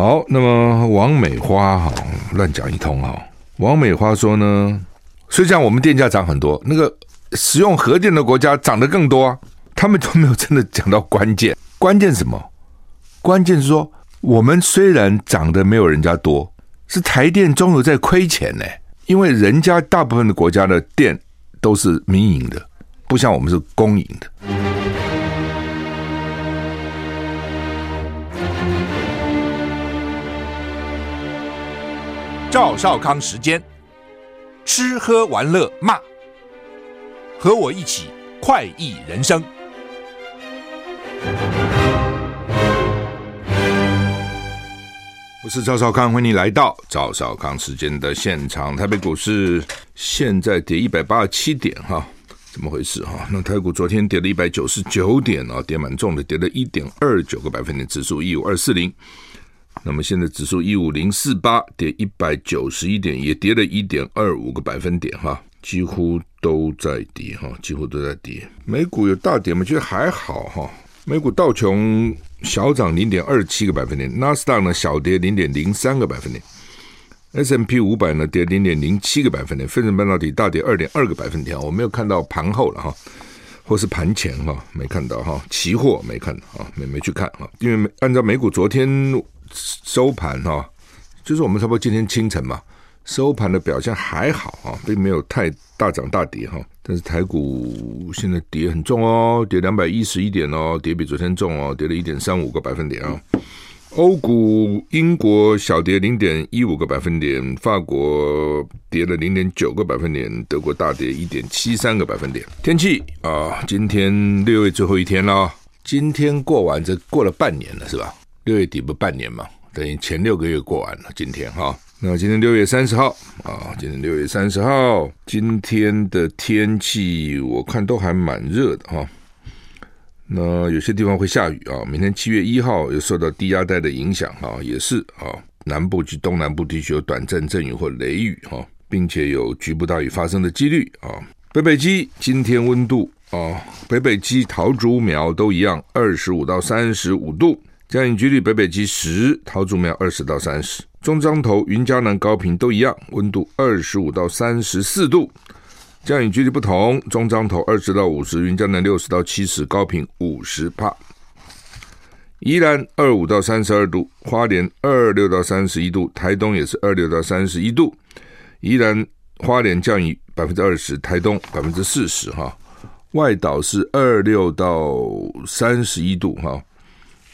好，那么王美花哈乱讲一通哈。王美花说呢，虽然我们电价涨很多，那个使用核电的国家涨得更多啊。他们都没有真的讲到关键，关键什么？关键是说，我们虽然涨得没有人家多，是台电中有在亏钱呢，因为人家大部分的国家的电都是民营的，不像我们是公营的。赵少康时间，吃喝玩乐骂，和我一起快意人生。我是赵少康，欢迎你来到赵少康时间的现场。台北股市现在跌一百八十七点，哈，怎么回事哈？那台股昨天跌了一百九十九点啊，跌蛮重的，跌了一点二九个百分点，指数一五二四零。那么现在指数一五零四八，跌一百九十一点，也跌了一点二五个百分点，哈，几乎都在跌，哈，几乎都在跌。美股有大跌吗？觉得还好，哈。美股道琼小涨零点二七个百分点，纳斯达呢小跌零点零三个百分点，S M P 五百呢跌零点零七个百分点，费城半导体大跌二点二个百分点。我没有看到盘后了哈，或是盘前哈，没看到哈，期货没看啊，没没去看哈，因为按照美股昨天收盘哈，就是我们差不多今天清晨嘛。收盘的表现还好啊，并没有太大涨大跌哈。但是台股现在跌很重哦，跌两百一十一点哦，跌比昨天重哦，跌了一点三五个百分点啊。欧股英国小跌零点一五个百分点，法国跌了零点九个百分点，德国大跌一点七三个百分点。天气啊，今天六月最后一天了，今天过完这过了半年了是吧？六月底不半年嘛，等于前六个月过完了，今天哈。那今天六月三十号啊，今天六月三十号，今天的天气我看都还蛮热的哈。那有些地方会下雨啊，明天七月一号又受到低压带的影响啊，也是啊，南部及东南部地区有短暂阵雨或雷雨哈，并且有局部大雨发生的几率啊。北北基今天温度啊，北北基桃竹苗都一样，二十五到三十五度。降雨几率北北基十，桃竹苗二十到三十，中彰投、云嘉南、高屏都一样，温度二十五到三十四度。降雨几率不同，中彰投二十到五十，云嘉南六十到七十，高屏五十帕。宜兰二五到三十二度，花莲二六到三十一度，台东也是二六到三十一度。宜兰花莲降雨百分之二十，台东百分之四十哈。外岛是二六到三十一度哈。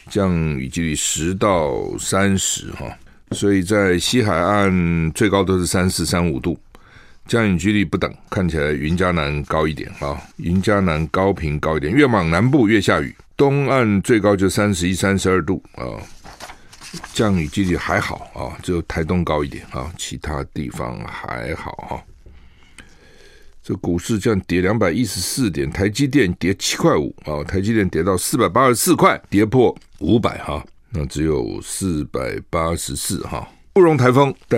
降雨几率十到三十哈，所以在西海岸最高都是三四三五度，降雨几率不等，看起来云嘉南高一点啊，云嘉南高频高一点，越往南部越下雨，东岸最高就三十一、三十二度啊，降雨几率还好啊，只有台东高一点啊，其他地方还好哈。这股市这样跌两百一十四点，台积电跌七块五啊，台积电跌到四百八十四块，跌破五百哈，那只有四百八十四哈。不容台风带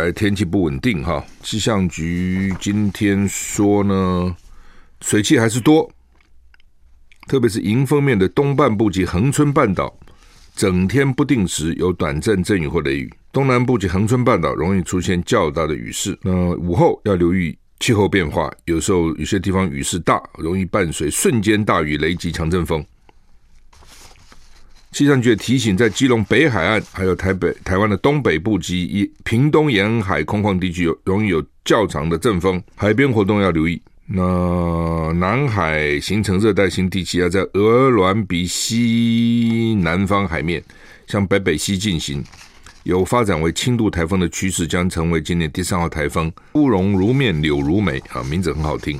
来天气不稳定哈，气象局今天说呢，水汽还是多，特别是迎风面的东半部及恒春半岛，整天不定时有短暂阵雨或雷雨，东南部及恒春半岛容易出现较大的雨势，那午后要留意。气候变化，有时候有些地方雨势大，容易伴随瞬间大雨、雷击、强阵风。气象局提醒，在基隆北海岸，还有台北、台湾的东北部及屏东沿海空旷地区，有容易有较长的阵风，海边活动要留意。那南海形成热带性地气压，在鹅銮鼻西南方海面向北北西进行。有发展为轻度台风的趋势，将成为今年第三号台风。乌龙如面，柳如眉啊，名字很好听。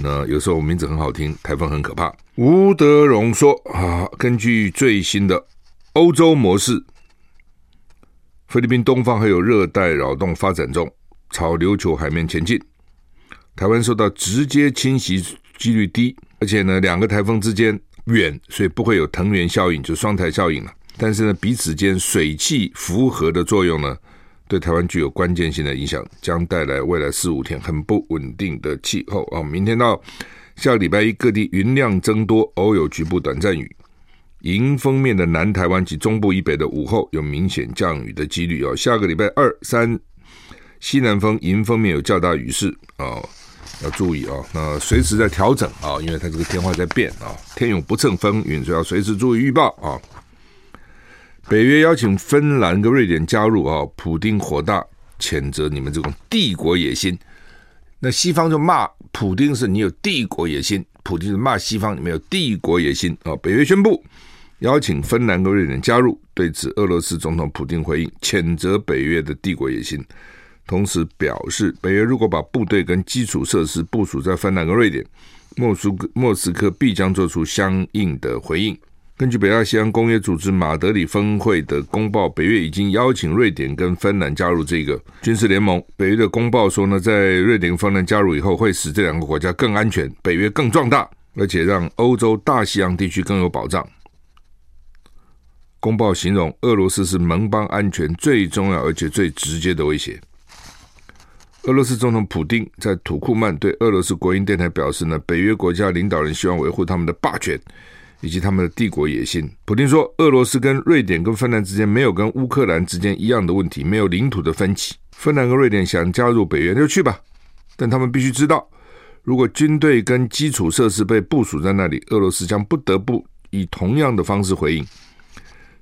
那有时候名字很好听，台风很可怕。吴德荣说啊，根据最新的欧洲模式，菲律宾东方还有热带扰动发展中，朝琉球海面前进。台湾受到直接侵袭几率低，而且呢，两个台风之间远，所以不会有藤原效应，就双台效应了。但是呢，彼此间水汽辐合的作用呢，对台湾具有关键性的影响，将带来未来四五天很不稳定的气候啊。明天到下个礼拜一，各地云量增多，偶有局部短暂雨。迎风面的南台湾及中部以北的午后有明显降雨的几率哦。下个礼拜二三西南风迎风面有较大雨势哦，要注意哦。那随时在调整啊，因为它这个天花在变啊，天有不测风云，所以要随时注意预报啊。北约邀请芬兰跟瑞典加入啊，普丁火大谴责你们这种帝国野心。那西方就骂普丁是你有帝国野心，普丁是骂西方你们有帝国野心啊。北约宣布邀请芬兰跟瑞典加入，对此俄罗斯总统普丁回应谴责北约的帝国野心，同时表示北约如果把部队跟基础设施部署在芬兰跟瑞典，莫苏莫斯科必将做出相应的回应。根据北大西洋公约组织马德里峰会的公报，北约已经邀请瑞典跟芬兰加入这个军事联盟。北约的公报说呢，在瑞典芬兰加入以后，会使这两个国家更安全，北约更壮大，而且让欧洲大西洋地区更有保障。公报形容俄罗斯是盟邦安全最重要而且最直接的威胁。俄罗斯总统普丁在土库曼对俄罗斯国营电台表示呢，北约国家领导人希望维护他们的霸权。以及他们的帝国野心。普京说，俄罗斯跟瑞典跟芬兰之间没有跟乌克兰之间一样的问题，没有领土的分歧。芬兰跟瑞典想加入北约就去吧，但他们必须知道，如果军队跟基础设施被部署在那里，俄罗斯将不得不以同样的方式回应。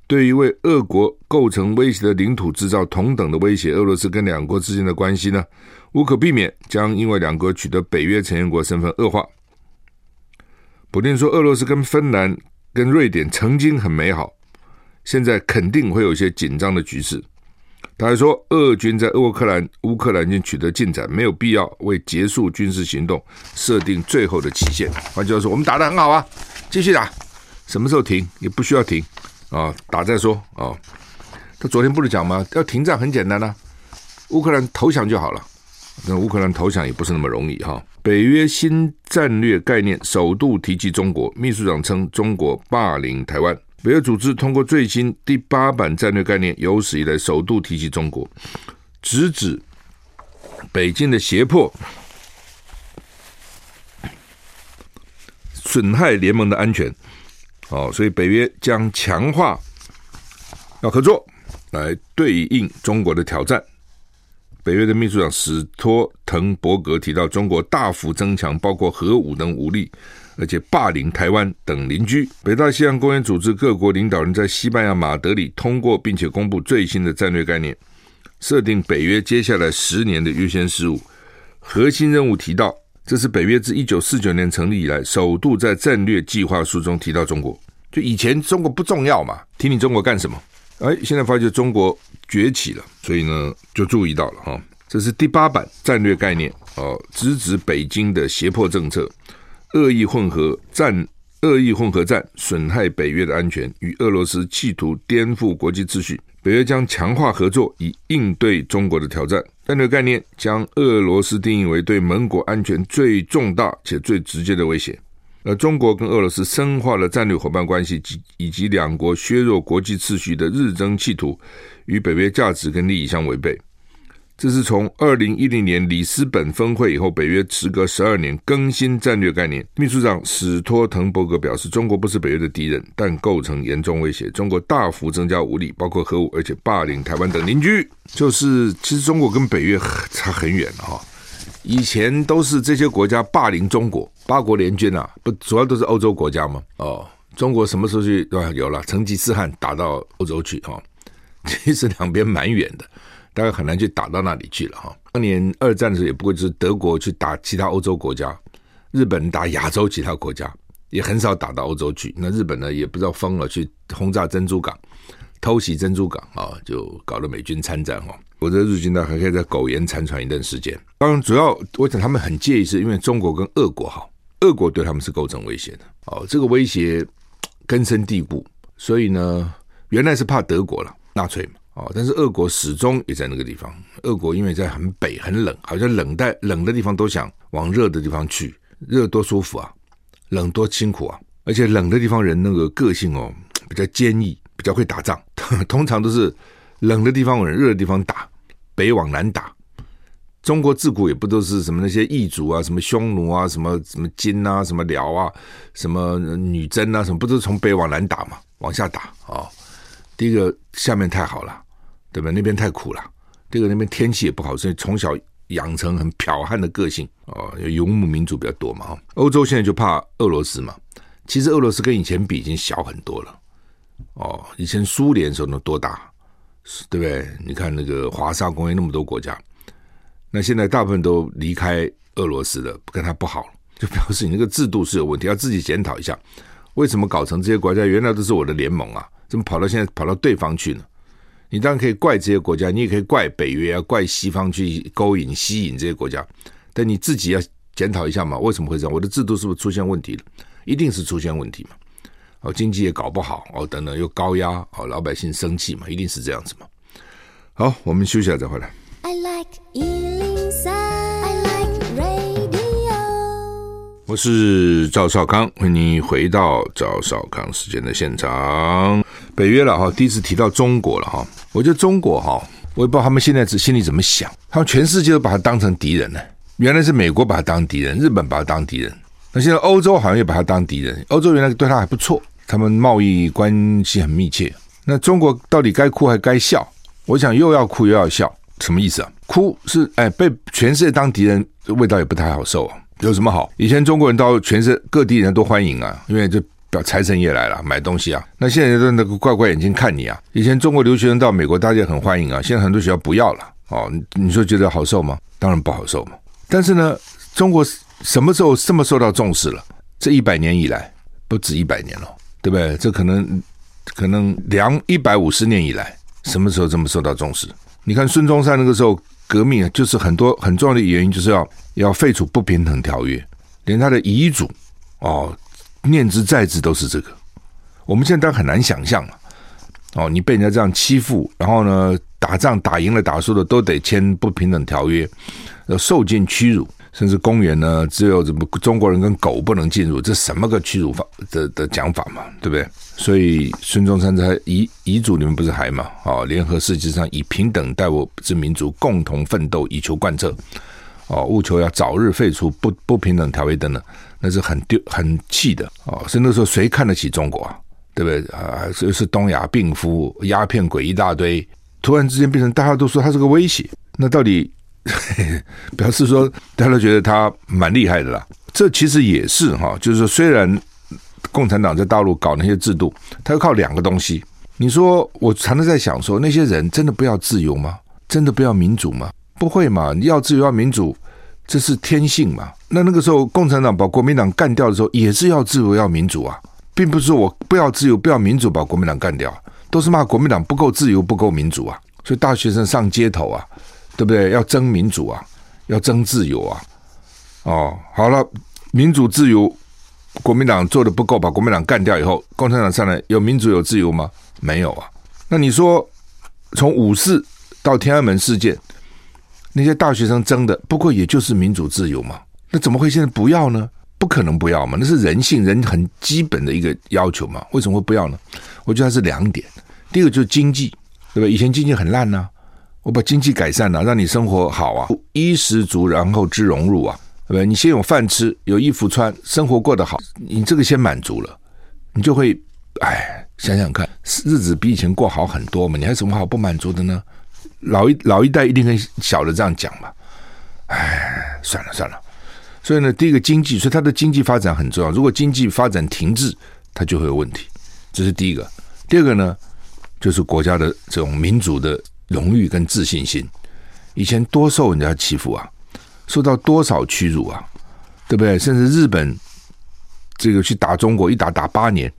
对于为俄国构成威胁的领土制造同等的威胁，俄罗斯跟两国之间的关系呢，无可避免将因为两国取得北约成员国身份恶化。普京说：“俄罗斯跟芬兰、跟瑞典曾经很美好，现在肯定会有一些紧张的局势。”他还说：“俄军在乌克兰、乌克兰已经取得进展，没有必要为结束军事行动设定最后的期限。”换句话说，我们打得很好啊，继续打，什么时候停也不需要停啊，打再说啊。他昨天不是讲吗？要停战很简单啊，乌克兰投降就好了。那乌克兰投降也不是那么容易哈。北约新战略概念首度提及中国，秘书长称中国霸凌台湾。北约组织通过最新第八版战略概念，有史以来首度提及中国，直指北京的胁迫，损害联盟的安全。哦，所以北约将强化要合作来对应中国的挑战。北约的秘书长史托滕伯格提到，中国大幅增强包括核武等武力，而且霸凌台湾等邻居。北大西洋公约组织各国领导人在西班牙马德里通过并且公布最新的战略概念，设定北约接下来十年的优先事务。核心任务提到，这是北约自一九四九年成立以来首度在战略计划书中提到中国。就以前中国不重要嘛，提你中国干什么？哎，现在发觉中国崛起了，所以呢，就注意到了哈。这是第八版战略概念哦，直指北京的胁迫政策、恶意混合战、恶意混合战损害北约的安全，与俄罗斯企图颠覆国际秩序。北约将强化合作，以应对中国的挑战。战略概念将俄罗斯定义为对盟国安全最重大且最直接的威胁。而中国跟俄罗斯深化了战略伙伴关系及以及两国削弱国际秩序的日争企图，与北约价值跟利益相违背。这是从二零一零年里斯本峰会以后，北约时隔十二年更新战略概念。秘书长史托滕伯格表示，中国不是北约的敌人，但构成严重威胁。中国大幅增加武力，包括核武，而且霸凌台湾等邻居。就是其实中国跟北约差很远了哈。以前都是这些国家霸凌中国，八国联军啊，不主要都是欧洲国家吗？哦，中国什么时候去对？有了成吉思汗打到欧洲去哈，其实两边蛮远的，大概很难去打到那里去了哈。当年二战的时候，也不过就是德国去打其他欧洲国家，日本打亚洲其他国家，也很少打到欧洲去。那日本呢，也不知道疯了，去轰炸珍珠港，偷袭珍珠港啊，就搞得美军参战哈。否则日军呢，还可以在苟延残喘一段时间。当然，主要我想他们很介意，是因为中国跟俄国好，俄国对他们是构成威胁的。哦，这个威胁根深蒂固，所以呢，原来是怕德国了，纳粹嘛。哦，但是俄国始终也在那个地方。俄国因为在很北很冷，好像冷带冷的地方都想往热的地方去，热多舒服啊，冷多辛苦啊。而且冷的地方人那个个性哦，比较坚毅，比较会打仗，通常都是冷的地方往热的地方打。北往南打，中国自古也不都是什么那些异族啊，什么匈奴啊，什么什么金啊，什么辽啊，什么女真啊，什么不都从北往南打嘛？往下打啊、哦。第一个下面太好了，对吧？那边太苦了。第二个那边天气也不好，所以从小养成很剽悍的个性哦，游牧民族比较多嘛。欧洲现在就怕俄罗斯嘛。其实俄罗斯跟以前比已经小很多了哦。以前苏联时候能多大，对不对？你看那个华沙公约那么多国家，那现在大部分都离开俄罗斯了，跟他不好，就表示你那个制度是有问题，要自己检讨一下，为什么搞成这些国家原来都是我的联盟啊？怎么跑到现在跑到对方去呢？你当然可以怪这些国家，你也可以怪北约啊，怪西方去勾引、吸引这些国家，但你自己要检讨一下嘛，为什么会这样？我的制度是不是出现问题了？一定是出现问题嘛？哦，经济也搞不好哦，等等又高压哦，老百姓生气嘛，一定是这样子嘛。好，我们休息一下再回来。I like 103. I like radio. 我是赵少康，欢迎回到赵少康时间的现场。北约了哈，第一次提到中国了哈。我觉得中国哈，我也不知道他们现在是心里怎么想。他们全世界都把他当成敌人呢。原来是美国把他当敌人，日本把他当敌人，那现在欧洲好像也把他当敌人。欧洲原来对他还不错，他们贸易关系很密切。那中国到底该哭还该笑？我想又要哭又要笑，什么意思啊？哭是哎，被全世界当敌人，味道也不太好受啊。有什么好？以前中国人到全世界各地人都欢迎啊，因为这表财神爷来了，买东西啊。那现在都那个怪怪眼睛看你啊。以前中国留学生到美国，大家很欢迎啊。现在很多学校不要了哦。你说觉得好受吗？当然不好受嘛。但是呢，中国什么时候这么受到重视了？这一百年以来，不止一百年了，对不对？这可能可能两一百五十年以来，什么时候这么受到重视？你看孙中山那个时候。革命啊，就是很多很重要的原因，就是要要废除不平等条约，连他的遗嘱哦，念兹在兹都是这个。我们现在当然很难想象了哦，你被人家这样欺负，然后呢，打仗打赢了打输了都得签不平等条约，要受尽屈辱。甚至公园呢，只有什么中国人跟狗不能进入，这什么个屈辱法的的讲法嘛，对不对？所以孙中山在遗遗嘱里面不是还嘛？哦，联合世界上以平等待我之民族共同奋斗，以求贯彻。哦，务求要早日废除不不平等条约等等，那是很丢很气的。哦，所以那时候谁看得起中国啊？对不对？啊，所以是东亚病夫、鸦片鬼一大堆，突然之间变成大家都说他是个威胁，那到底？表示说，大家都觉得他蛮厉害的啦。这其实也是哈，就是说，虽然共产党在大陆搞那些制度，他要靠两个东西。你说，我常常在想说，那些人真的不要自由吗？真的不要民主吗？不会嘛？你要自由要民主，这是天性嘛。那那个时候，共产党把国民党干掉的时候，也是要自由要民主啊，并不是说我不要自由不要民主把国民党干掉，都是骂国民党不够自由不够民主啊。所以大学生上街头啊。对不对？要争民主啊，要争自由啊！哦，好了，民主自由，国民党做的不够，把国民党干掉以后，共产党上来有民主有自由吗？没有啊！那你说，从五四到天安门事件，那些大学生争的，不过也就是民主自由嘛？那怎么会现在不要呢？不可能不要嘛！那是人性，人很基本的一个要求嘛？为什么会不要呢？我觉得它是两点，第一个就是经济，对吧？以前经济很烂呐。我把经济改善了，让你生活好啊，衣食足，然后知荣辱啊，对不对？你先有饭吃，有衣服穿，生活过得好，你这个先满足了，你就会，哎，想想看，日子比以前过好很多嘛，你还有什么好不满足的呢？老一老一代一定跟小的这样讲嘛，哎，算了算了。所以呢，第一个经济，所以它的经济发展很重要。如果经济发展停滞，它就会有问题，这是第一个。第二个呢，就是国家的这种民主的。荣誉跟自信心，以前多受人家欺负啊，受到多少屈辱啊，对不对？甚至日本这个去打中国，一打打八年，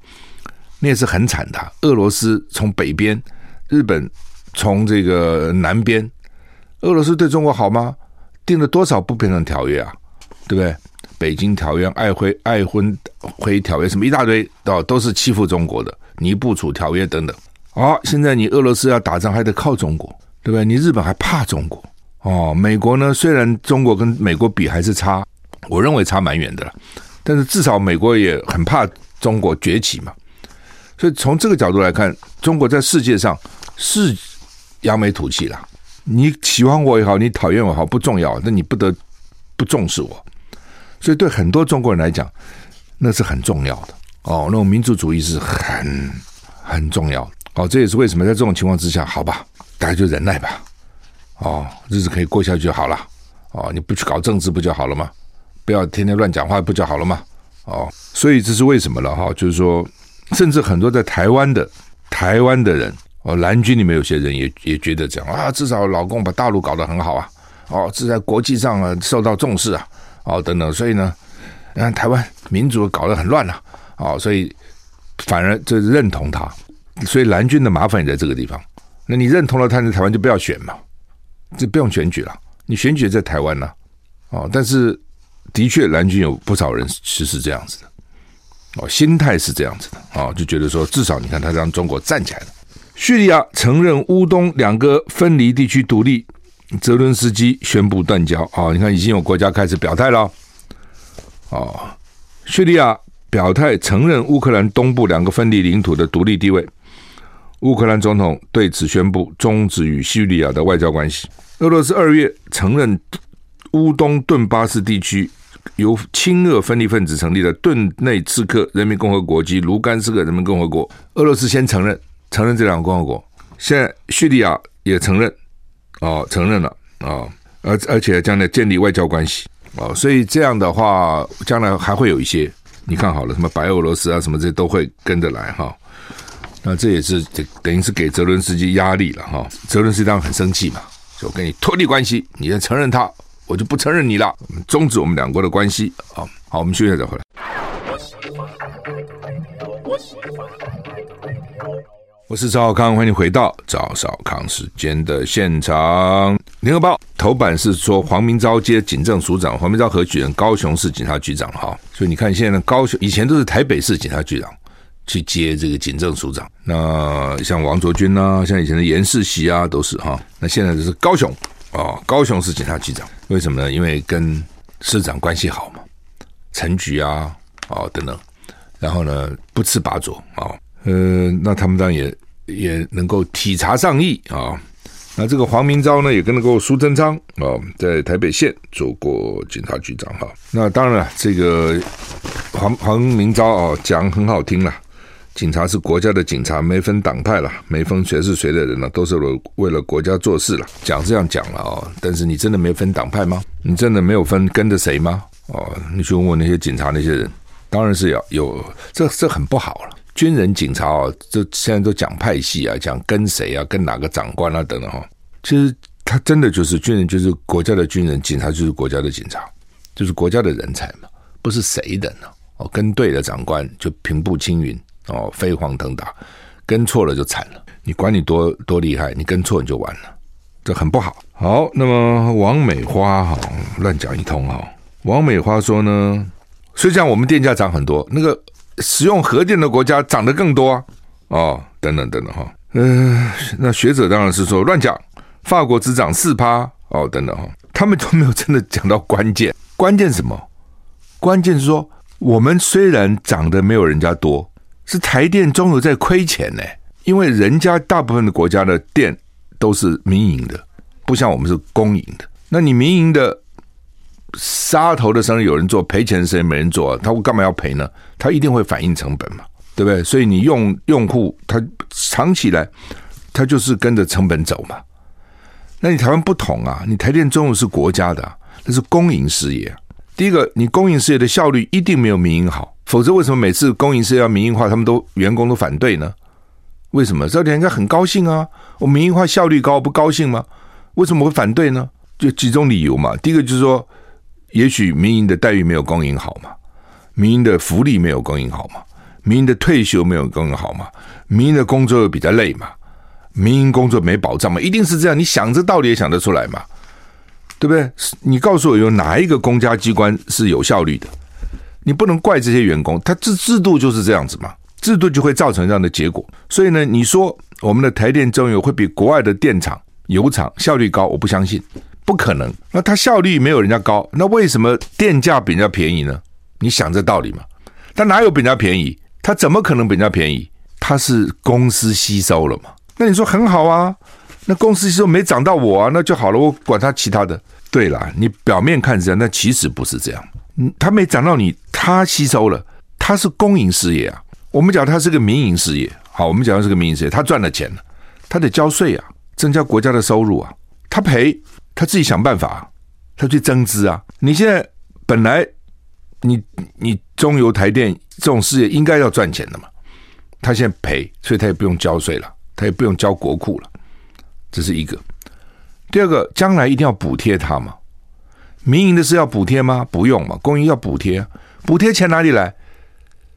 那也是很惨的。俄罗斯从北边，日本从这个南边，俄罗斯对中国好吗？定了多少不平等条约啊，对不对？北京条约、爱辉爱婚会条约什么一大堆，都都是欺负中国的，尼布楚条约等等。好、哦，现在你俄罗斯要打仗还得靠中国，对不对？你日本还怕中国哦？美国呢？虽然中国跟美国比还是差，我认为差蛮远的了，但是至少美国也很怕中国崛起嘛。所以从这个角度来看，中国在世界上是扬眉吐气了。你喜欢我也好，你讨厌我也好，不重要，那你不得不重视我。所以对很多中国人来讲，那是很重要的哦。那种民族主义是很。很重要哦。这也是为什么在这种情况之下，好吧，大家就忍耐吧。哦，日子可以过下去就好了。哦，你不去搞政治不就好了吗？不要天天乱讲话不就好了吗？哦，所以这是为什么了哈？就是说，甚至很多在台湾的台湾的人哦，蓝军里面有些人也也觉得这样啊，至少老公把大陆搞得很好啊。哦，这在国际上啊受到重视啊。哦，等等，所以呢，你看台湾民主搞得很乱了。哦，所以反而就认同他。所以蓝军的麻烦也在这个地方。那你认同了他，在台湾就不要选嘛。这不用选举了，你选举在台湾呢，哦，但是的确蓝军有不少人是是这样子的，哦，心态是这样子的，哦，就觉得说至少你看他让中国站起来了。叙利亚承认乌东两个分离地区独立，泽伦斯基宣布断交，哦，你看已经有国家开始表态了，哦，叙利亚表态承认乌克兰东部两个分离领土的独立地位。乌克兰总统对此宣布终止与叙利亚的外交关系。俄罗斯二月承认乌东顿巴斯地区由亲俄分离分子成立的顿内茨克人民共和国及卢甘斯克人民共和国。俄罗斯先承认承认这两个共和国，现在叙利亚也承认，哦，承认了啊、而而且将来建立外交关系哦，所以这样的话，将来还会有一些，你看好了，什么白俄罗斯啊，什么这些都会跟着来哈。那这也是等等于是给泽伦斯基压力了哈，泽伦斯基当然很生气嘛，就跟你脱离关系，你要承认他，我就不承认你了，终止我们两国的关系啊。好，我们休息一下再回来。我是赵少康，欢迎回到赵少康时间的现场。联合报头版是说黄明昭接警政署长，黄明昭何许人？高雄市警察局长哈，所以你看现在高雄以前都是台北市警察局长。去接这个警政署长，那像王卓君啊，像以前的严世袭啊，都是哈。那现在就是高雄啊，高雄市警察局长，为什么呢？因为跟市长关系好嘛，陈局啊，哦等等，然后呢不吃把左啊，呃，那他们当然也也能够体察上意啊。那这个黄明昭呢，也跟那个苏贞昌啊，在台北县做过警察局长哈。那当然了，这个黄黄明昭啊，讲很好听了。警察是国家的警察，没分党派了，没分谁是谁的人了，都是为了国家做事了。讲这样讲了哦，但是你真的没分党派吗？你真的没有分跟着谁吗？哦，你去问问那些警察那些人，当然是要有，这这很不好了。军人警察哦，这现在都讲派系啊，讲跟谁啊，跟哪个长官啊等等哈。其实他真的就是军人，就是国家的军人，警察就是国家的警察，就是国家的人才嘛，不是谁的呢？哦，跟对的长官就平步青云。哦，飞黄腾达，跟错了就惨了。你管你多多厉害，你跟错你就完了，这很不好。好，那么王美花哈乱讲一通哈。王美花说呢，虽然我们电价涨很多，那个使用核电的国家涨得更多啊。哦，等等等等哈。嗯、那学者当然是说乱讲，法国只涨四趴哦，等等哈。他们都没有真的讲到关键，关键什么？关键是说我们虽然涨得没有人家多。是台电中油在亏钱呢，因为人家大部分的国家的电都是民营的，不像我们是公营的。那你民营的杀头的生意有人做，赔钱的生意没人做，他会干嘛要赔呢？他一定会反映成本嘛，对不对？所以你用用户他长期来，他就是跟着成本走嘛。那你台湾不同啊，你台电中油是国家的，那是公营事业。第一个，你公营事业的效率一定没有民营好。否则，为什么每次公营事业要民营化，他们都员工都反对呢？为什么？这点应该很高兴啊！我民营化效率高，不高兴吗？为什么会反对呢？就几种理由嘛。第一个就是说，也许民营的待遇没有公营好嘛，民营的福利没有公营好嘛，民营的退休没有公营好嘛，民营的工作又比较累嘛，民营工作没保障嘛，一定是这样。你想这道理也想得出来嘛，对不对？你告诉我，有哪一个公家机关是有效率的？你不能怪这些员工，他制制度就是这样子嘛，制度就会造成这样的结果。所以呢，你说我们的台电中油会比国外的电厂、油厂效率高，我不相信，不可能。那它效率没有人家高，那为什么电价比人家便宜呢？你想这道理嘛？它哪有比人家便宜？它怎么可能比人家便宜？它是公司吸收了嘛？那你说很好啊，那公司吸收没涨到我啊，那就好了，我管它其他的。对啦，你表面看是这样，但其实不是这样。嗯，他没涨到你。他吸收了，他是公营事业啊。我们讲他是个民营事业好，我们讲的是个民营事业，他赚了钱了，他得交税啊，增加国家的收入啊。他赔，他自己想办法，他去增资啊。你现在本来你你中油台电这种事业应该要赚钱的嘛，他现在赔，所以他也不用交税了，他也不用交国库了，这是一个。第二个，将来一定要补贴他嘛？民营的是要补贴吗？不用嘛，公营要补贴，补贴钱哪里来？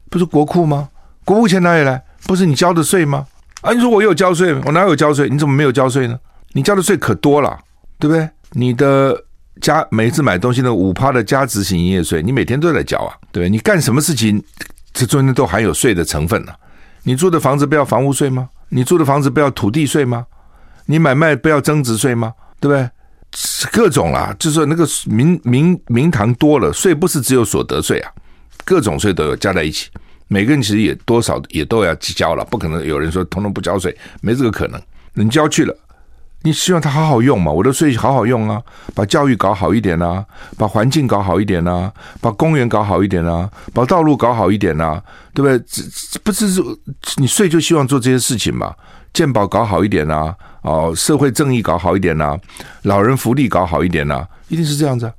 不是国库吗？国库钱哪里来？不是你交的税吗？啊，你说我有交税，我哪有交税？你怎么没有交税呢？你交的税可多了，对不对？你的加每次买东西的五趴的加值型营业税，你每天都在交啊，对不对？你干什么事情，这中间都含有税的成分呢、你住的房子不要房屋税吗？你住的房子不要土地税吗？你买卖不要增值税吗？对不对？各种啦，就是说那个名名名堂多了，税不是只有所得税啊，各种税都有加在一起，每个人其实也多少也都要交了，不可能有人说统统不交税，没这个可能，能交去了。你希望他好好用嘛？我的税好好用啊，把教育搞好一点啊，把环境搞好一点啊，把公园搞好一点啊，把道路搞好一点啊，对不对？这这不是你税就希望做这些事情嘛？健保搞好一点啊，哦，社会正义搞好一点啊，老人福利搞好一点啊，一定是这样子啊。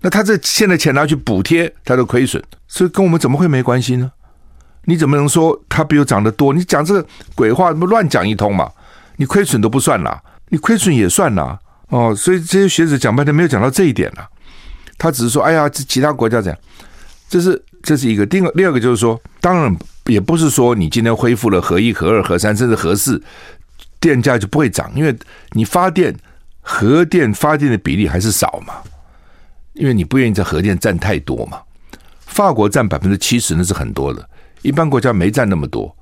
那他这现在钱拿去补贴他的亏损，所以跟我们怎么会没关系呢？你怎么能说他比我涨得多？你讲这个鬼话，不乱讲一通嘛？你亏损都不算啦。你亏损也算啦，哦，所以这些学者讲半天没有讲到这一点了，他只是说，哎呀，其他国家怎样？这是这是一个。第二第二个就是说，当然也不是说你今天恢复了核一、核二、核三，甚至核四，电价就不会涨，因为你发电核电发电的比例还是少嘛，因为你不愿意在核电占太多嘛。法国占百分之七十那是很多的，一般国家没占那么多，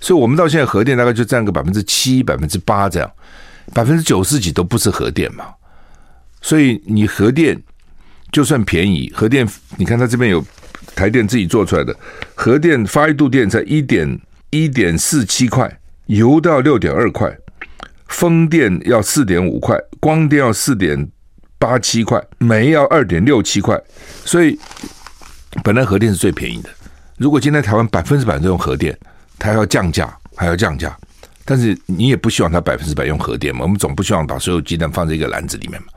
所以我们到现在核电大概就占个百分之七、百分之八这样。百分之九十几都不是核电嘛，所以你核电就算便宜，核电你看它这边有台电自己做出来的核电发一度电才一点一点四七块，油都要六点二块，风电要四点五块，光电要四点八七块，煤要二点六七块，所以本来核电是最便宜的。如果今天台湾百分之百都用核电，它要降价还要降价。但是你也不希望它百分之百用核电嘛？我们总不希望把所有鸡蛋放在一个篮子里面嘛。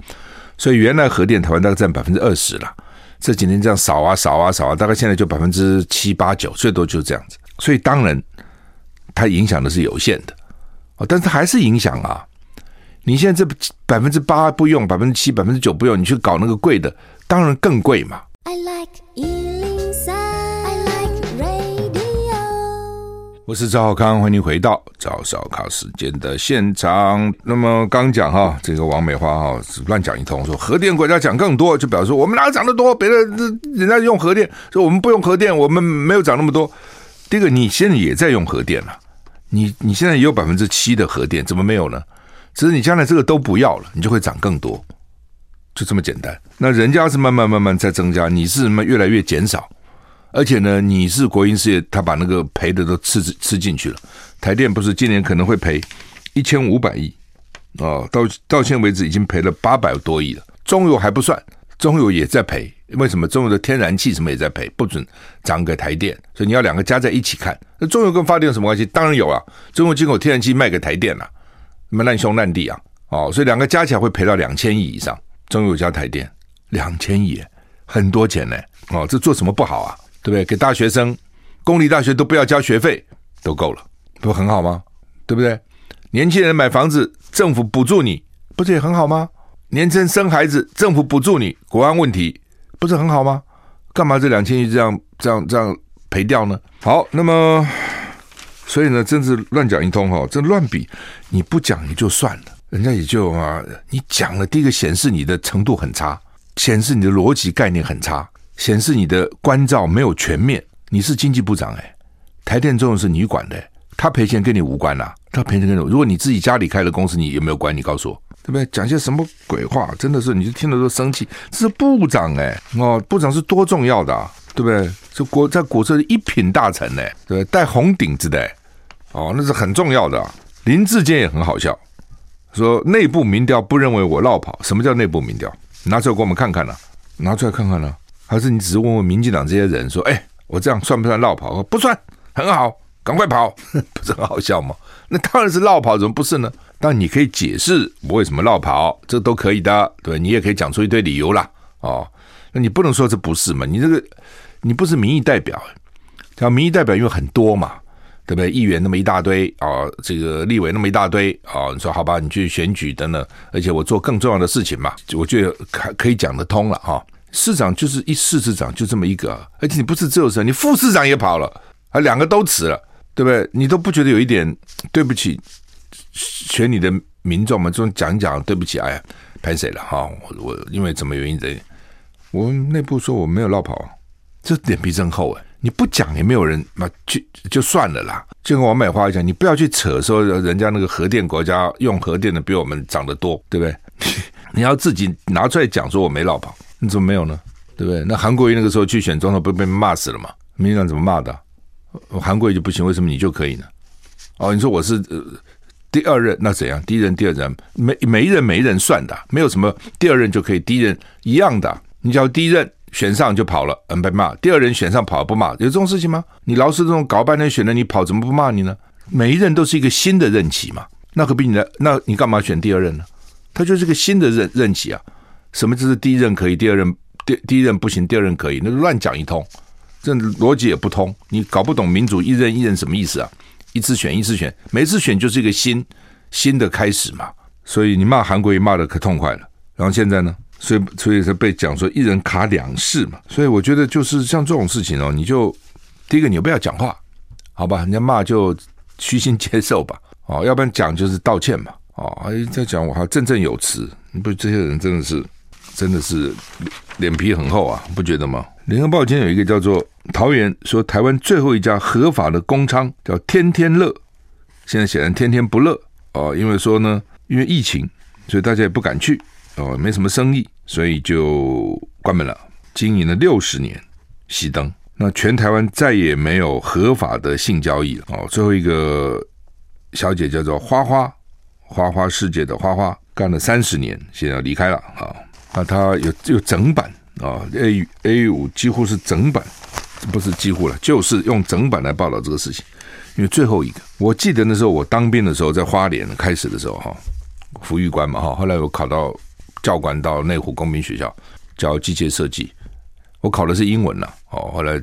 所以原来核电台湾大概占百分之二十了，这几年这样扫啊扫啊扫啊，大概现在就百分之七八九，最多就是这样子。所以当然它影响的是有限的，啊，但是还是影响啊。你现在这百分之八不用，百分之七、百分之九不用，你去搞那个贵的，当然更贵嘛。我是赵少康，欢迎回到赵少康时间的现场。那么刚讲哈，这个王美花哈乱讲一通，说核电国家讲更多，就表示我们哪涨得多？别人人家用核电，说我们不用核电，我们没有涨那么多。第一个，你现在也在用核电了，你你现在也有百分之七的核电，怎么没有呢？只是你将来这个都不要了，你就会涨更多，就这么简单。那人家是慢慢慢慢在增加，你是慢越来越减少。而且呢，你是国营事业，他把那个赔的都吃吃进去了。台电不是今年可能会赔一千五百亿哦，到到现为止已经赔了八百多亿了。中油还不算，中油也在赔。为什么中油的天然气什么也在赔？不准涨给台电，所以你要两个加在一起看。那中油跟发电有什么关系？当然有啊，中油进口天然气卖给台电了，那么烂兄烂弟啊！哦，所以两个加起来会赔到两千亿以上。中油加台电两千亿，很多钱呢。哦，这做什么不好啊？对不对？给大学生，公立大学都不要交学费，都够了，不很好吗？对不对？年轻人买房子，政府补助你，不是也很好吗？年轻人生孩子，政府补助你，国安问题不是很好吗？干嘛这两千亿这样这样这样赔掉呢？好，那么所以呢，真是乱讲一通哈，这乱比，你不讲也就算了，人家也就啊，你讲了，第一个显示你的程度很差，显示你的逻辑概念很差。显示你的关照没有全面，你是经济部长哎，台电中油是你管的，他赔钱跟你无关呐，他赔钱跟你，如果你自己家里开的公司，你有没有关？你告诉我，对不对？讲些什么鬼话？真的是，你就听了都生气。这是部长哎，哦，部长是多重要的，对不对？是国在国策一品大臣呢，对不对？戴红顶子的，哦，那是很重要的。林志坚也很好笑，说内部民调不认为我落跑。什么叫内部民调？拿出来给我们看看呢？拿出来看看呢？还是你只是问问民进党这些人说，哎，我这样算不算落跑？不算，很好，赶快跑，不是很好笑吗？那当然是落跑，怎么不是呢？但你可以解释我为什么落跑，这都可以的，对，你也可以讲出一堆理由啦。哦，那你不能说这不是嘛？你这个你不是民意代表，叫民意代表，因为很多嘛，对不对？议员那么一大堆啊、哦，这个立委那么一大堆啊、哦，你说好吧，你去选举等等，而且我做更重要的事情嘛，我觉得可可以讲得通了哈、市长就是一市市长就这么一个，而且你不是只有市长，你副市长也跑了，啊，两个都辞了。对不对？你都不觉得有一点对不起选你的民众们？这种讲讲对不起，哎呀，拍谁了哈？我我因为怎么原因的？我内部说我没有落跑，这脸皮真厚哎！你不讲也没有人，嘛就就算了啦。就跟王美花讲，你不要去扯说人家那个核电国家用核电的比我们涨得多，对不对？你要自己拿出来讲说我没落跑，你怎么没有呢？对不对？那韩国瑜那个时候去选总统，不被骂死了吗？民进党怎么骂的？韩国瑜就不行，为什么你就可以呢？哦，你说我是呃第二任，那怎样？第一任、第二任，每每一任每一任算的，没有什么第二任就可以，第一任一样的。你只要第一任选上就跑了，嗯，被骂；第二任选上跑不骂，有这种事情吗？你老是这种搞半天选的你跑，怎么不骂你呢？每一任都是一个新的任期嘛，那可比你的，那你干嘛选第二任呢？他就是个新的任任期啊。什么就是第一任可以，第二任第第一任不行，第二任可以，那乱讲一通。这逻辑也不通，你搞不懂民主一任一任什么意思啊？一次选一次选，每次选就是一个新新的开始嘛。所以你骂韩国瑜骂得可痛快了，然后现在呢？所以所以才被讲说一人卡两市嘛。所以我觉得就是像这种事情哦，你就第一个你不要讲话，好吧？人家骂就虚心接受吧，哦，要不然讲就是道歉嘛，哦，哎，再讲我还振振有词，你不这些人真的是真的是脸皮很厚啊，不觉得吗？联合报今天有一个叫做桃园说台湾最后一家合法的公娼叫天天乐，现在显然天天不乐哦，因为说呢，因为疫情，所以大家也不敢去哦，没什么生意，所以就关门了。经营了六十年，熄灯。那全台湾再也没有合法的性交易了哦。最后一个小姐叫做花花，花花世界的花花，干了三十年，现在要离开了啊。啊，它有有整版。啊，A A 五几乎是整版，不是几乎了，就是用整版来报道这个事情。因为最后一个，我记得那时候我当兵的时候，在花莲开始的时候哈，服役官嘛哈，后来我考到教官到内湖公民学校教机械设计，我考的是英文呐，哦，后来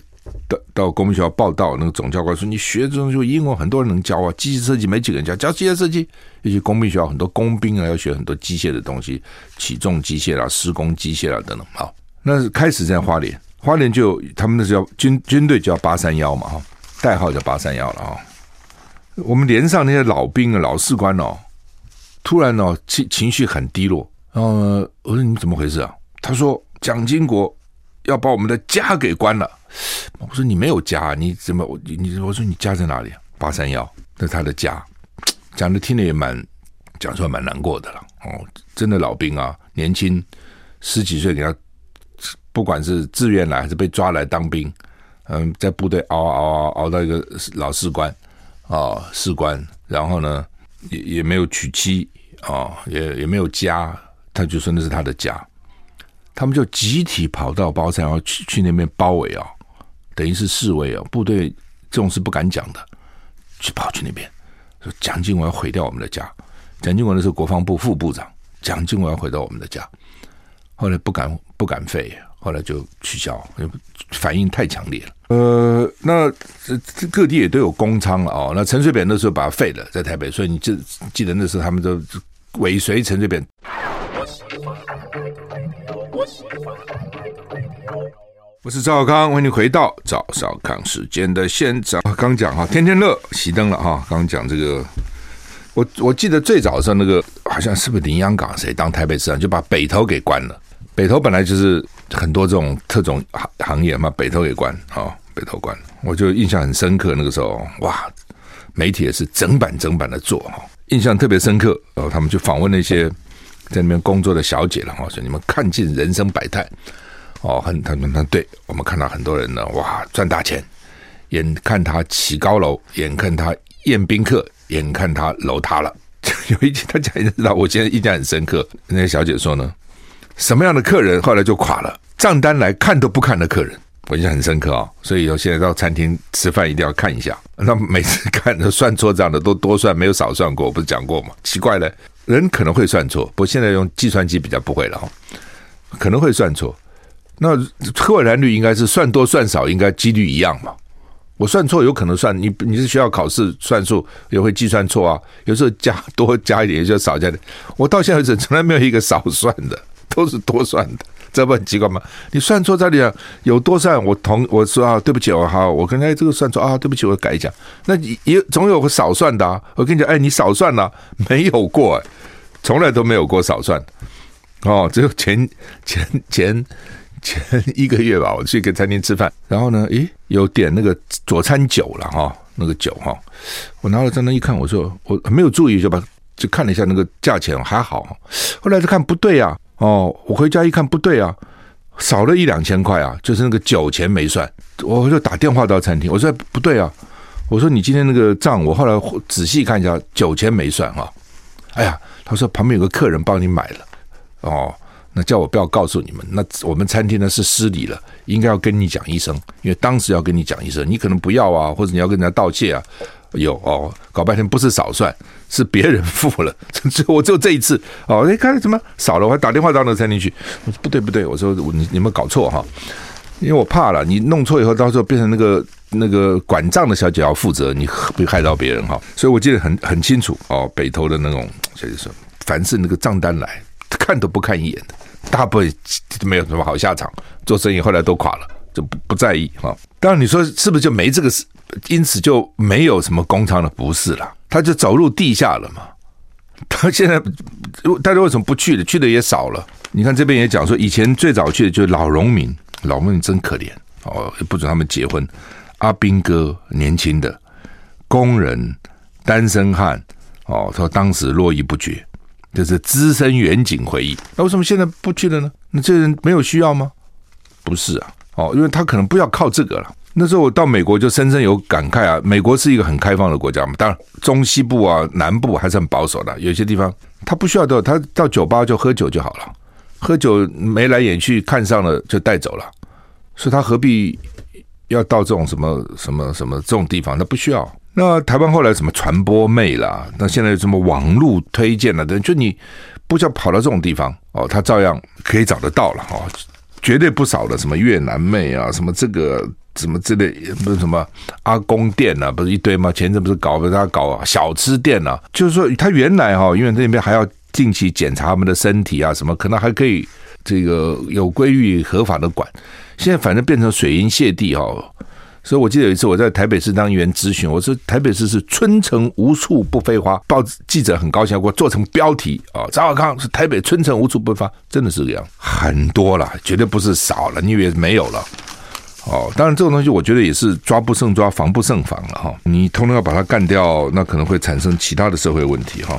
到到工兵学校报到，那个总教官说，你学这种就英文很多人能教啊，机械设计没几个人教，教机械设计，尤其工兵学校很多工兵啊要学很多机械的东西，起重机械啦、施工机械啦等等，好。那是开始在花莲，花莲就他们那时候军军队叫八三幺嘛哈，代号叫八三幺了啊。我们连上那些老兵啊、老士官哦，突然哦情情绪很低落。然后我说你们怎么回事啊？他说蒋经国要把我们的家给关了。我说你没有家，你怎么你你我说你家在哪里？八三幺，那是他的家。讲的听了也蛮讲出来蛮难过的了哦。真的老兵啊，年轻十几岁给他。不管是自愿来还是被抓来当兵，嗯，在部队熬熬熬熬到一个老士官啊，士官，然后呢，也也没有娶妻啊，也也没有家，他就说那是他的家，他们就集体跑到包山，然后去去那边包围啊，等于是侍卫啊，部队这种事不敢讲的，去跑去那边说蒋经国要毁掉我们的家，蒋经国那是国防部副部长，蒋经国要毁掉我们的家，后来不敢不敢废。后来就取消，反应太强烈了。呃，那这各地也都有公仓了哦。那陈水扁那时候把它废了，在台北，所以你记记得那时候他们都尾随陈水扁。我是赵少康，欢迎你回到赵少康时间的现场。刚讲哈，天天乐熄灯了哈。刚讲这个，我我记得最早的时候，那个好像是不是林洋港谁当台北市长，就把北投给关了。北投本来就是很多这种特种行行业嘛，北投给关，哦，北投关，我就印象很深刻。那个时候，哇，媒体也是整版整版的做，哈，印象特别深刻。然后他们就访问那些在那边工作的小姐了，哈，说你们看尽人生百态，哦，很他们他对我们看到很多人呢，哇，赚大钱，眼看他起高楼，眼看他宴宾客，眼看他楼塌了。有一集他讲一知道，我现在印象很深刻。那个小姐说呢。什么样的客人后来就垮了？账单来看都不看的客人，我印象很深刻啊、哦。所以有现在到餐厅吃饭一定要看一下。那每次看的算错账的都多算，没有少算过，我不是讲过吗？奇怪了，人可能会算错，不过现在用计算机比较不会了哈，可能会算错。那赫然率应该是算多算少，应该几率一样嘛。我算错有可能算你，你是学校考试算数也会计算错啊。有时候加多加一点，有时候少加点。我到现在为止从来没有一个少算的，都是多算的，这不很奇怪吗？你算错在里啊，有多算我同我说啊，对不起，我好，我刚才这个算错啊，对不起，我改一下。那也总有个少算的啊。我跟你讲，哎，你少算了，没有过，从来都没有过少算。哦，只有前前前。前一个月吧，我去一个餐厅吃饭，然后呢，诶，有点那个佐餐酒了哈，那个酒哈，我拿了在那一看，我说我没有注意，就把就看了一下那个价钱还好，后来就看不对啊，哦，我回家一看不对啊，少了一两千块啊，就是那个酒钱没算，我就打电话到餐厅，我说不对啊，我说你今天那个账，我后来仔细看一下，酒钱没算哈，哎呀，他说旁边有个客人帮你买了，哦。那叫我不要告诉你们，那我们餐厅呢是失礼了，应该要跟你讲一声，因为当时要跟你讲一声，你可能不要啊，或者你要跟人家道歉啊。有哦，搞半天不是少算，是别人付了，只我只有这一次哦。你看怎么少了？我还打电话到那个餐厅去，我说不对不对，我说你你们搞错哈，因为我怕了，你弄错以后，到时候变成那个那个管账的小姐要负责，你会害到别人哈。所以我记得很很清楚哦，北投的那种就是说，凡是那个账单来。看都不看一眼的，大部分没有什么好下场。做生意后来都垮了，就不不在意哈。当然你说是不是就没这个事？因此就没有什么工厂的？不是啦，他就走入地下了嘛。他现在大家为什么不去了？去的也少了。你看这边也讲说，以前最早去的就是老农民，老农民真可怜哦，不准他们结婚。阿兵哥年轻的工人、单身汉哦，他说当时络绎不绝。就是资深远景回忆，那为什么现在不去了呢？那这人没有需要吗？不是啊，哦，因为他可能不要靠这个了。那时候我到美国就深深有感慨啊，美国是一个很开放的国家嘛，当然中西部啊、南部还是很保守的，有些地方他不需要的，他到酒吧就喝酒就好了，喝酒眉来眼去看上了就带走了，所以他何必要到这种什么什么什么这种地方？他不需要。那台湾后来什么传播妹啦，那现在有什么网络推荐了等，就你不需要跑到这种地方哦，他照样可以找得到了哦，绝对不少的什么越南妹啊，什么这个什么之类，不是什么阿公店、啊，不是一堆吗？前阵不是搞他搞小吃店、啊，就是说他原来哈，因为那边还要定期检查他们的身体啊，什么可能还可以这个有规律合法的管，现在反正变成水银泻地哈。所以，我记得有一次我在台北市当议员咨询，我说台北市是春城无处不飞花，报纸记者很高兴，给我做成标题啊，赵少康是台北春城无处不飞花，真的是这样，很多了，绝对不是少了，你以为没有了？哦，当然这种东西我觉得也是抓不胜抓，防不胜防了哈。你通通要把它干掉，那可能会产生其他的社会问题哈。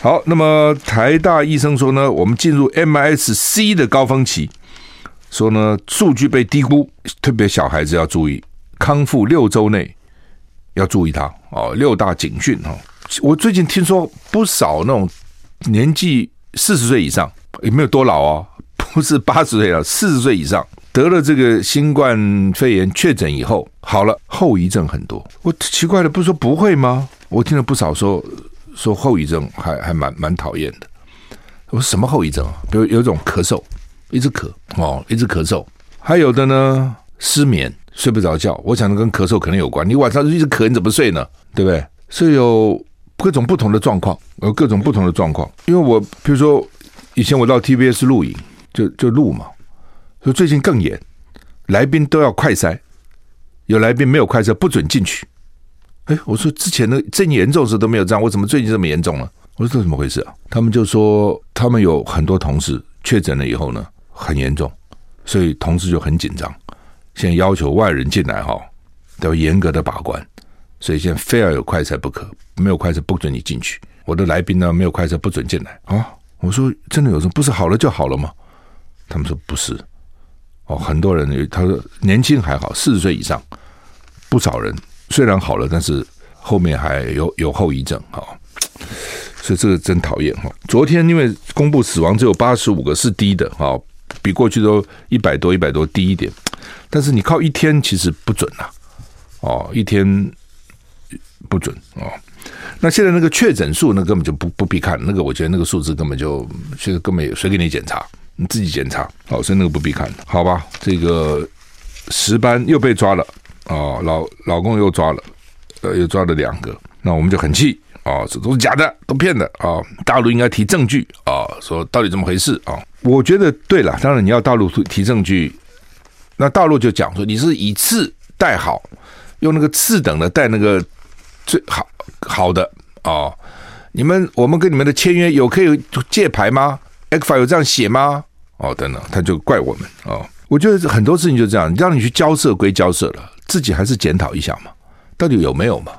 好，那么台大医生说呢，我们进入 MSC 的高峰期。说呢，数据被低估，特别小孩子要注意，康复六周内要注意他哦。六大警讯哈，我最近听说不少那种年纪四十岁以上，也没有多老哦，不是八十岁了，四十岁以上得了这个新冠肺炎确诊以后，好了，后遗症很多。我奇怪了，不是说不会吗？我听了不少说说后遗症还还蛮蛮讨厌的。我说什么后遗症啊？比如有一种咳嗽。一直咳哦，一直咳嗽，还有的呢，失眠，睡不着觉。我想的跟咳嗽可能有关。你晚上一直咳，你怎么睡呢？对不对？所以有各种不同的状况，有各种不同的状况。因为我比如说，以前我到 TBS 录影，就就录嘛。所以最近更严，来宾都要快筛，有来宾没有快筛不准进去。哎，我说之前的最严重时都没有这样，为什么最近这么严重呢？我说这怎么回事啊？他们就说他们有很多同事确诊了以后呢。很严重，所以同事就很紧张。现在要求外人进来哈，都要严格的把关。所以现在非要有快筛不可，没有快筛不准你进去。我的来宾呢，没有快筛不准进来啊。我说真的有什么？不是好了就好了吗？他们说不是。哦，很多人他说年轻还好，四十岁以上不少人虽然好了，但是后面还有有后遗症哈。所以这个真讨厌哈。昨天因为公布死亡只有八十五个，是低的哈。比过去都一百多、一百多低一点，但是你靠一天其实不准呐、哦，一天不准哦。那现在那个确诊数，那根本就不不必看，那个我觉得那个数字根本就其实根本谁给你检查？你自己检查，好，所以那个不必看，好吧？这个石班又被抓了哦，老老公又抓了，呃，又抓了两个，那我们就很气啊，这都是假的，都骗的啊！大陆应该提证据啊，说到底怎么回事啊？我觉得对了，当然你要大陆提证据，那大陆就讲说你是以次代好，用那个次等的代那个最好好的哦，你们我们跟你们的签约有可以借牌吗？ECFA 有这样写吗？哦，等等，他就怪我们哦。我觉得很多事情就这样，让你去交涉归交涉了，自己还是检讨一下嘛，到底有没有嘛？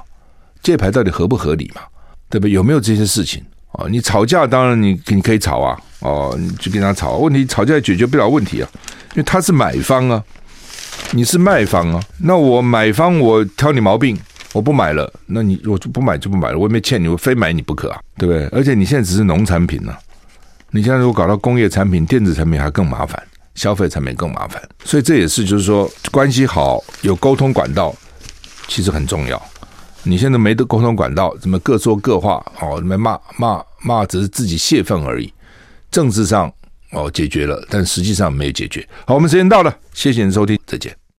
借牌到底合不合理嘛？对不？有没有这些事情？哦，你吵架当然你你可以吵啊，哦，你去跟他吵，问题吵架解决不了问题啊，因为他是买方啊，你是卖方啊，那我买方我挑你毛病，我不买了，那你我就不买就不买了，我也没欠你，我非买你不可啊，对不对？而且你现在只是农产品呢、你现在如果搞到工业产品、电子产品还更麻烦，消费产品更麻烦，所以这也是就是说关系好有沟通管道，其实很重要。你现在没得沟通管道，怎么各说各话？哦，怎么骂骂骂，只是自己泄愤而已。政治上哦解决了，但实际上没有解决。好，我们时间到了，谢谢您收听，再见。